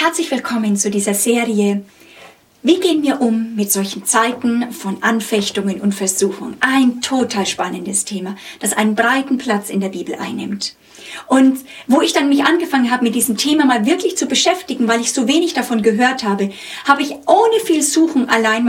Herzlich willkommen zu dieser Serie. Wie gehen wir um mit solchen Zeiten von Anfechtungen und Versuchungen? Ein total spannendes Thema, das einen breiten Platz in der Bibel einnimmt. Und wo ich dann mich angefangen habe, mit diesem Thema mal wirklich zu beschäftigen, weil ich so wenig davon gehört habe, habe ich ohne viel Suchen allein